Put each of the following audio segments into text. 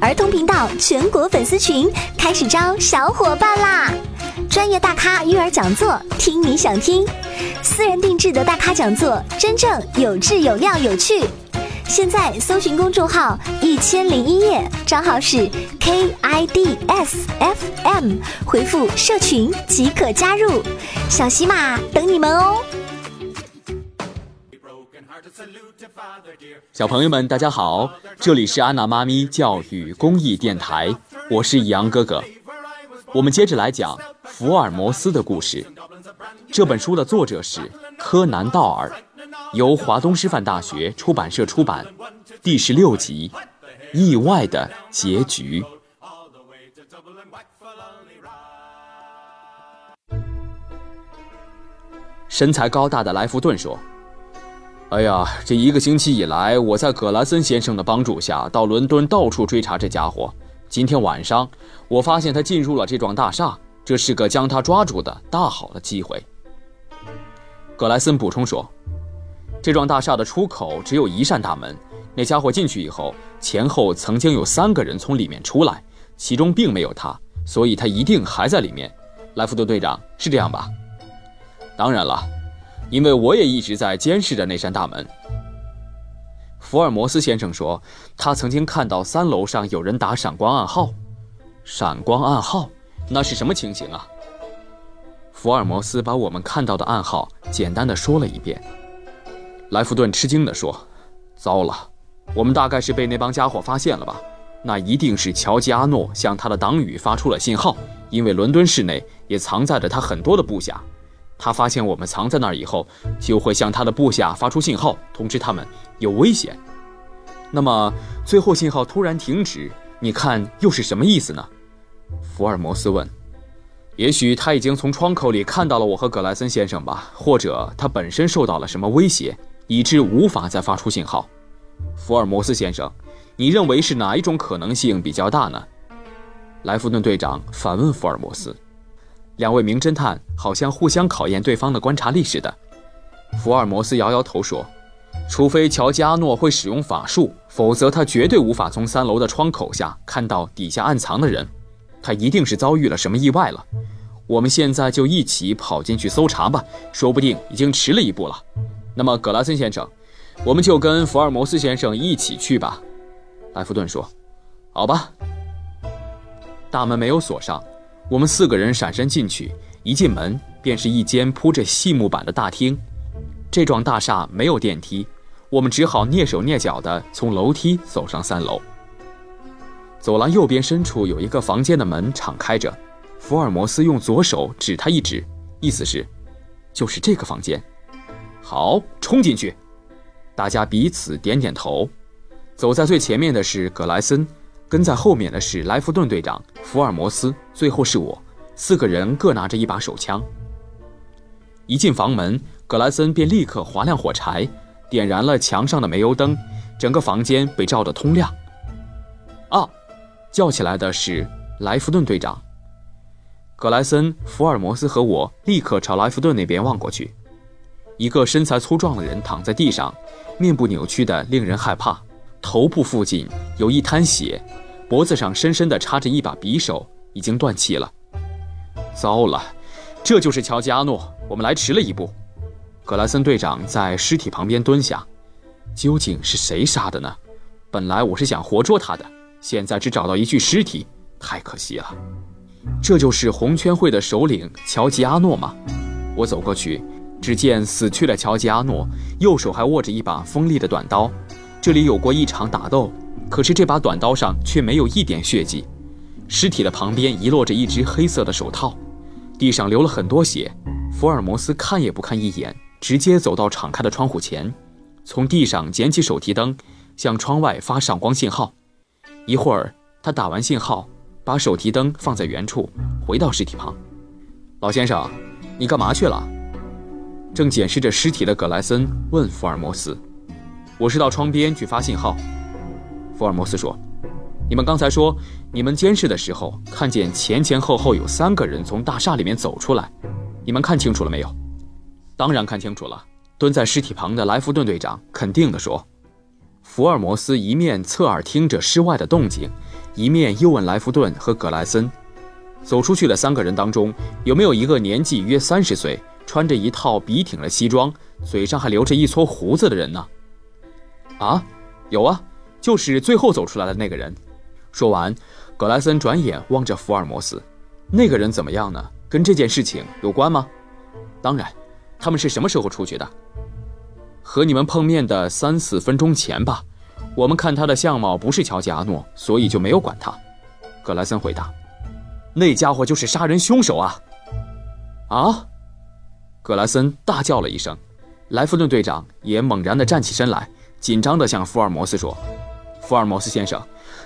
儿童频道全国粉丝群开始招小伙伴啦！专业大咖育儿讲座，听你想听；私人定制的大咖讲座，真正有质有料有趣。现在搜寻公众号“一千零一夜”，账号是 K I D S F M，回复“社群”即可加入。小喜马等你们哦！小朋友们，大家好，这里是安娜妈咪教育公益电台，我是杨哥哥。我们接着来讲福尔摩斯的故事。这本书的作者是柯南·道尔，由华东师范大学出版社出版。第十六集，意外的结局。身材高大的莱弗顿说。哎呀，这一个星期以来，我在葛莱森先生的帮助下，到伦敦到处追查这家伙。今天晚上，我发现他进入了这幢大厦，这是个将他抓住的大好的机会。葛莱森补充说：“这幢大厦的出口只有一扇大门，那家伙进去以后，前后曾经有三个人从里面出来，其中并没有他，所以他一定还在里面。”莱弗顿队长，是这样吧？当然了。因为我也一直在监视着那扇大门。福尔摩斯先生说，他曾经看到三楼上有人打闪光暗号。闪光暗号，那是什么情形啊？福尔摩斯把我们看到的暗号简单的说了一遍。莱弗顿吃惊地说：“糟了，我们大概是被那帮家伙发现了吧？那一定是乔吉阿诺向他的党羽发出了信号，因为伦敦市内也藏在着他很多的部下。”他发现我们藏在那儿以后，就会向他的部下发出信号，通知他们有危险。那么最后信号突然停止，你看又是什么意思呢？福尔摩斯问。也许他已经从窗口里看到了我和葛莱森先生吧，或者他本身受到了什么威胁，以致无法再发出信号。福尔摩斯先生，你认为是哪一种可能性比较大呢？莱弗顿队长反问福尔摩斯。两位名侦探好像互相考验对方的观察力似的。福尔摩斯摇摇头说：“除非乔吉阿诺会使用法术，否则他绝对无法从三楼的窗口下看到底下暗藏的人。他一定是遭遇了什么意外了。我们现在就一起跑进去搜查吧，说不定已经迟了一步了。那么，葛拉森先生，我们就跟福尔摩斯先生一起去吧。”莱弗顿说：“好吧。”大门没有锁上。我们四个人闪身进去，一进门便是一间铺着细木板的大厅。这幢大厦没有电梯，我们只好蹑手蹑脚地从楼梯走上三楼。走廊右边深处有一个房间的门敞开着，福尔摩斯用左手指他一指，意思是，就是这个房间。好，冲进去！大家彼此点点头。走在最前面的是葛莱森。跟在后面的是莱弗顿队长、福尔摩斯，最后是我，四个人各拿着一把手枪。一进房门，格莱森便立刻划亮火柴，点燃了墙上的煤油灯，整个房间被照得通亮。啊！叫起来的是莱弗顿队长。格莱森、福尔摩斯和我立刻朝莱弗顿那边望过去，一个身材粗壮的人躺在地上，面部扭曲的令人害怕，头部附近有一滩血。脖子上深深地插着一把匕首，已经断气了。糟了，这就是乔吉阿诺。我们来迟了一步。格莱森队长在尸体旁边蹲下。究竟是谁杀的呢？本来我是想活捉他的，现在只找到一具尸体，太可惜了。这就是红圈会的首领乔吉阿诺吗？我走过去，只见死去的乔吉阿诺右手还握着一把锋利的短刀，这里有过一场打斗。可是这把短刀上却没有一点血迹，尸体的旁边遗落着一只黑色的手套，地上流了很多血。福尔摩斯看也不看一眼，直接走到敞开的窗户前，从地上捡起手提灯，向窗外发闪光信号。一会儿，他打完信号，把手提灯放在原处，回到尸体旁。老先生，你干嘛去了？正检视着尸体的葛莱森问福尔摩斯：“我是到窗边去发信号。”福尔摩斯说：“你们刚才说，你们监视的时候看见前前后后有三个人从大厦里面走出来，你们看清楚了没有？”“当然看清楚了。”蹲在尸体旁的莱弗顿队长肯定地说。福尔摩斯一面侧耳听着室外的动静，一面又问莱弗顿和葛莱森：“走出去的三个人当中，有没有一个年纪约三十岁，穿着一套笔挺的西装，嘴上还留着一撮胡子的人呢？”“啊，有啊，就是最后走出来的那个人。”说完，格莱森转眼望着福尔摩斯：“那个人怎么样呢？跟这件事情有关吗？”“当然，他们是什么时候出去的？”“和你们碰面的三四分钟前吧。”我们看他的相貌不是乔吉阿诺，所以就没有管他。格莱森回答：“那家伙就是杀人凶手啊！”啊！格莱森大叫了一声，莱弗顿队长也猛然地站起身来，紧张地向福尔摩斯说：“福尔摩斯先生，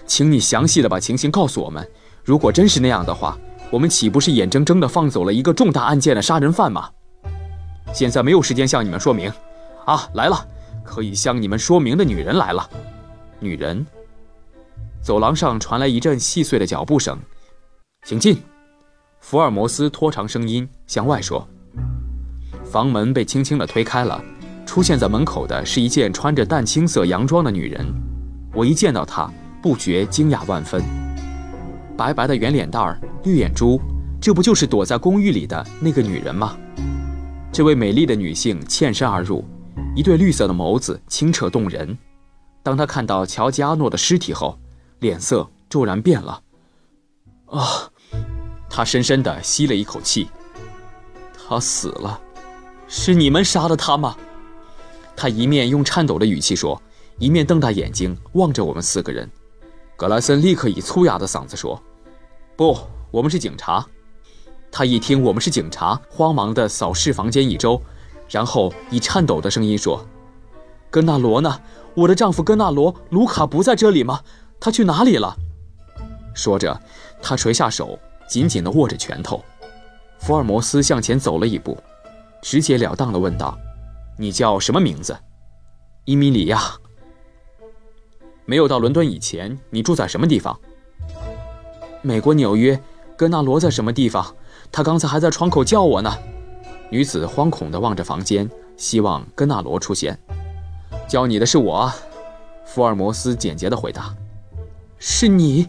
请你详细地把情形告诉我们。如果真是那样的话，我们岂不是眼睁睁地放走了一个重大案件的杀人犯吗？”现在没有时间向你们说明。啊，来了，可以向你们说明的女人来了。女人。走廊上传来一阵细碎的脚步声，请进。福尔摩斯拖长声音向外说。房门被轻轻地推开了，出现在门口的是一件穿着淡青色洋装的女人。我一见到她，不觉惊讶万分。白白的圆脸蛋儿，绿眼珠，这不就是躲在公寓里的那个女人吗？这位美丽的女性欠身而入，一对绿色的眸子清澈动人。当她看到乔吉阿诺的尸体后，脸色骤然变了。啊！她深深地吸了一口气。他死了，是你们杀的他吗？他一面用颤抖的语气说，一面瞪大眼睛望着我们四个人。格莱森立刻以粗哑的嗓子说：“不，我们是警察。”他一听我们是警察，慌忙地扫视房间一周，然后以颤抖的声音说：“根纳罗呢？”我的丈夫根纳罗·卢卡不在这里吗？他去哪里了？说着，他垂下手，紧紧地握着拳头。福尔摩斯向前走了一步，直截了当地问道：“你叫什么名字？”“伊米里亚。”“没有到伦敦以前，你住在什么地方？”“美国纽约。”“根纳罗在什么地方？他刚才还在窗口叫我呢。”女子惶恐地望着房间，希望根纳罗出现。教你的是我，福尔摩斯简洁的回答：“是你？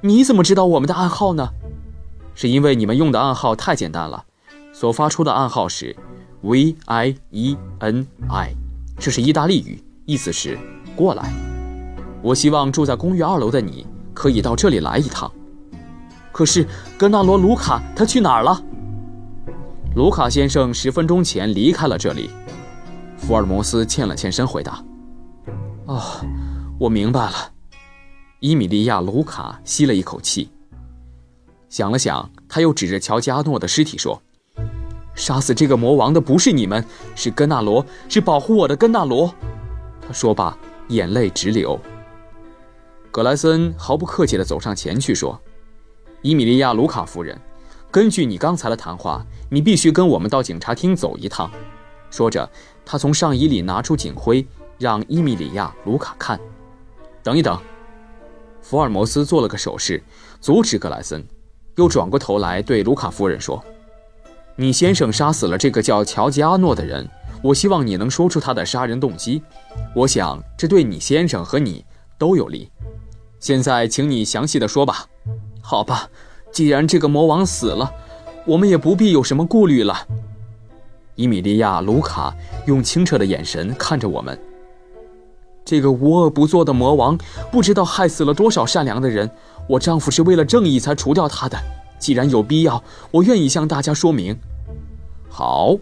你怎么知道我们的暗号呢？是因为你们用的暗号太简单了，所发出的暗号是 V I E N I，这是意大利语，意思是过来。我希望住在公寓二楼的你可以到这里来一趟。可是格纳罗·卢卡他去哪儿了？卢卡先生十分钟前离开了这里。”福尔摩斯欠了欠身，回答：“哦，我明白了。”伊米利亚·卢卡吸了一口气，想了想，他又指着乔加诺的尸体说：“杀死这个魔王的不是你们，是根纳罗，是保护我的根纳罗。”他说罢，眼泪直流。格莱森毫不客气地走上前去说：“伊米利亚·卢卡夫人，根据你刚才的谈话，你必须跟我们到警察厅走一趟。”说着。他从上衣里拿出警徽，让伊米里亚·卢卡看。等一等，福尔摩斯做了个手势，阻止格莱森，又转过头来对卢卡夫人说：“你先生杀死了这个叫乔吉阿诺的人，我希望你能说出他的杀人动机。我想这对你先生和你都有利。现在，请你详细的说吧。好吧，既然这个魔王死了，我们也不必有什么顾虑了。”伊米利亚·卢卡用清澈的眼神看着我们。这个无恶不作的魔王，不知道害死了多少善良的人。我丈夫是为了正义才除掉他的。既然有必要，我愿意向大家说明。好，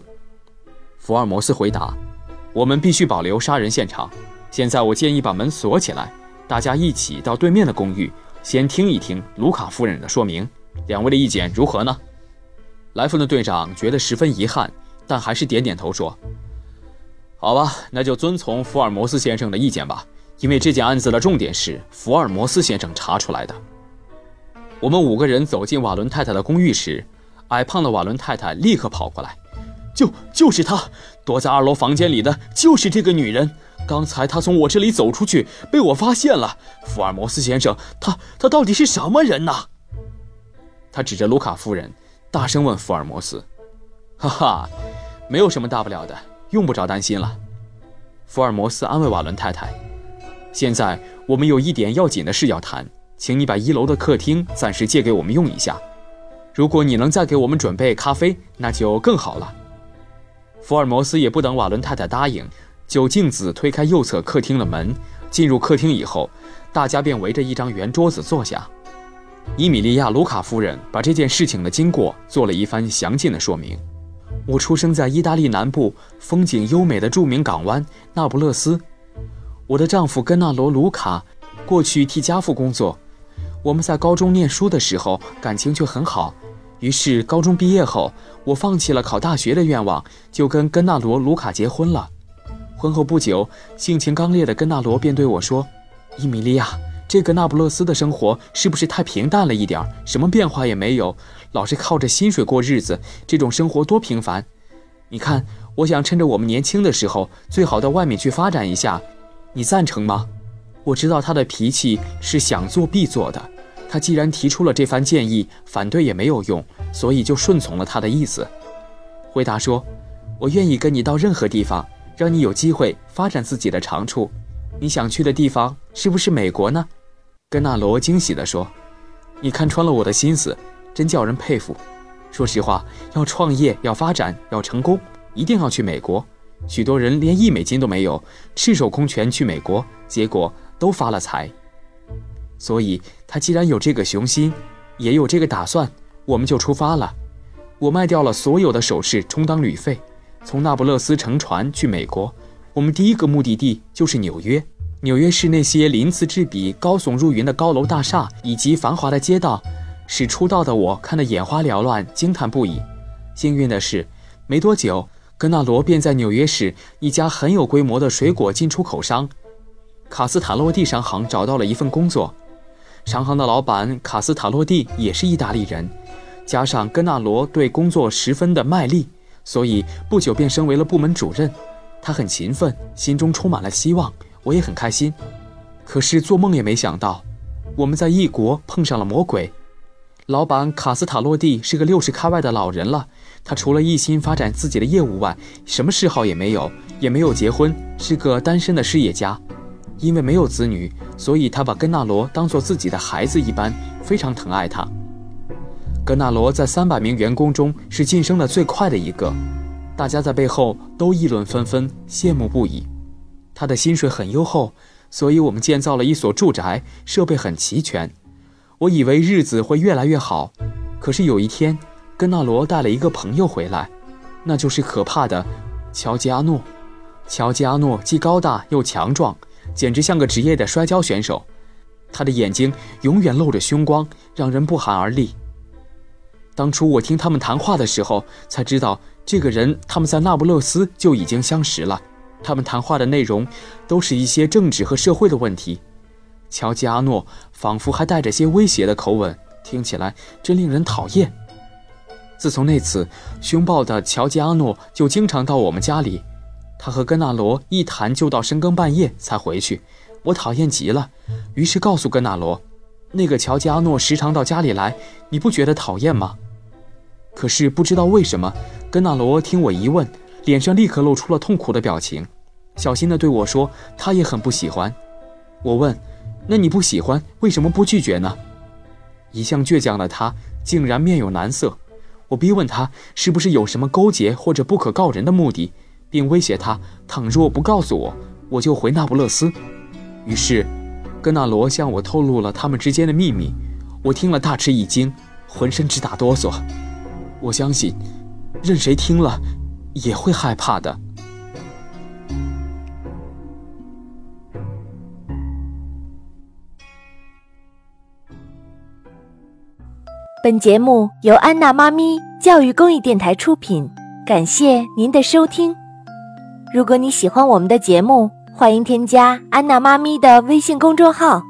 福尔摩斯回答：“我们必须保留杀人现场。现在，我建议把门锁起来，大家一起到对面的公寓，先听一听卢卡夫人的说明。两位的意见如何呢？”莱夫的队长觉得十分遗憾。但还是点点头说：“好吧，那就遵从福尔摩斯先生的意见吧。因为这件案子的重点是福尔摩斯先生查出来的。”我们五个人走进瓦伦太太的公寓时，矮胖的瓦伦太太立刻跑过来：“就就是她，躲在二楼房间里的就是这个女人。刚才她从我这里走出去，被我发现了。福尔摩斯先生，她她到底是什么人呢？”他指着卢卡夫人，大声问福尔摩斯：“哈哈。”没有什么大不了的，用不着担心了。福尔摩斯安慰瓦伦太太：“现在我们有一点要紧的事要谈，请你把一楼的客厅暂时借给我们用一下。如果你能再给我们准备咖啡，那就更好了。”福尔摩斯也不等瓦伦太太答应，就径自推开右侧客厅的门。进入客厅以后，大家便围着一张圆桌子坐下。伊米利亚·卢卡夫人把这件事情的经过做了一番详尽的说明。我出生在意大利南部风景优美的著名港湾那不勒斯。我的丈夫根纳罗·卢卡过去替家父工作。我们在高中念书的时候感情却很好。于是高中毕业后，我放弃了考大学的愿望，就跟根纳罗·卢卡结婚了。婚后不久，性情刚烈的根纳罗便对我说：“伊米利亚，这个那不勒斯的生活是不是太平淡了一点？什么变化也没有。”老是靠着薪水过日子，这种生活多平凡。你看，我想趁着我们年轻的时候，最好到外面去发展一下。你赞成吗？我知道他的脾气是想做必做的。他既然提出了这番建议，反对也没有用，所以就顺从了他的意思。回答说：“我愿意跟你到任何地方，让你有机会发展自己的长处。你想去的地方是不是美国呢？”根纳罗惊喜地说：“你看穿了我的心思。”真叫人佩服。说实话，要创业、要发展、要成功，一定要去美国。许多人连一美金都没有，赤手空拳去美国，结果都发了财。所以，他既然有这个雄心，也有这个打算，我们就出发了。我卖掉了所有的首饰充当旅费，从那不勒斯乘船去美国。我们第一个目的地就是纽约。纽约市那些鳞次栉比、高耸入云的高楼大厦以及繁华的街道。使出道的我看得眼花缭乱，惊叹不已。幸运的是，没多久，格纳罗便在纽约市一家很有规模的水果进出口商卡斯塔洛蒂商行找到了一份工作。商行的老板卡斯塔洛蒂也是意大利人，加上根纳罗对工作十分的卖力，所以不久便升为了部门主任。他很勤奋，心中充满了希望，我也很开心。可是做梦也没想到，我们在异国碰上了魔鬼。老板卡斯塔洛蒂是个六十开外的老人了，他除了一心发展自己的业务外，什么嗜好也没有，也没有结婚，是个单身的事业家。因为没有子女，所以他把根纳罗当做自己的孩子一般，非常疼爱他。根纳罗在三百名员工中是晋升的最快的一个，大家在背后都议论纷纷，羡慕不已。他的薪水很优厚，所以我们建造了一所住宅，设备很齐全。我以为日子会越来越好，可是有一天，根纳罗带了一个朋友回来，那就是可怕的乔吉阿诺。乔吉阿诺既高大又强壮，简直像个职业的摔跤选手。他的眼睛永远露着凶光，让人不寒而栗。当初我听他们谈话的时候，才知道这个人他们在那不勒斯就已经相识了。他们谈话的内容，都是一些政治和社会的问题。乔吉阿诺仿佛还带着些威胁的口吻，听起来真令人讨厌。自从那次，凶暴的乔吉阿诺就经常到我们家里，他和根纳罗一谈就到深更半夜才回去，我讨厌极了。于是告诉根纳罗，那个乔吉阿诺时常到家里来，你不觉得讨厌吗？可是不知道为什么，根纳罗听我一问，脸上立刻露出了痛苦的表情，小心地对我说，他也很不喜欢。我问。那你不喜欢，为什么不拒绝呢？一向倔强的他竟然面有难色。我逼问他是不是有什么勾结或者不可告人的目的，并威胁他，倘若不告诉我，我就回那不勒斯。于是，根纳罗向我透露了他们之间的秘密。我听了大吃一惊，浑身直打哆嗦。我相信，任谁听了，也会害怕的。本节目由安娜妈咪教育公益电台出品，感谢您的收听。如果你喜欢我们的节目，欢迎添加安娜妈咪的微信公众号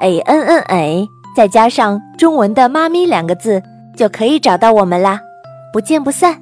，a n n a，再加上中文的“妈咪”两个字，就可以找到我们啦。不见不散。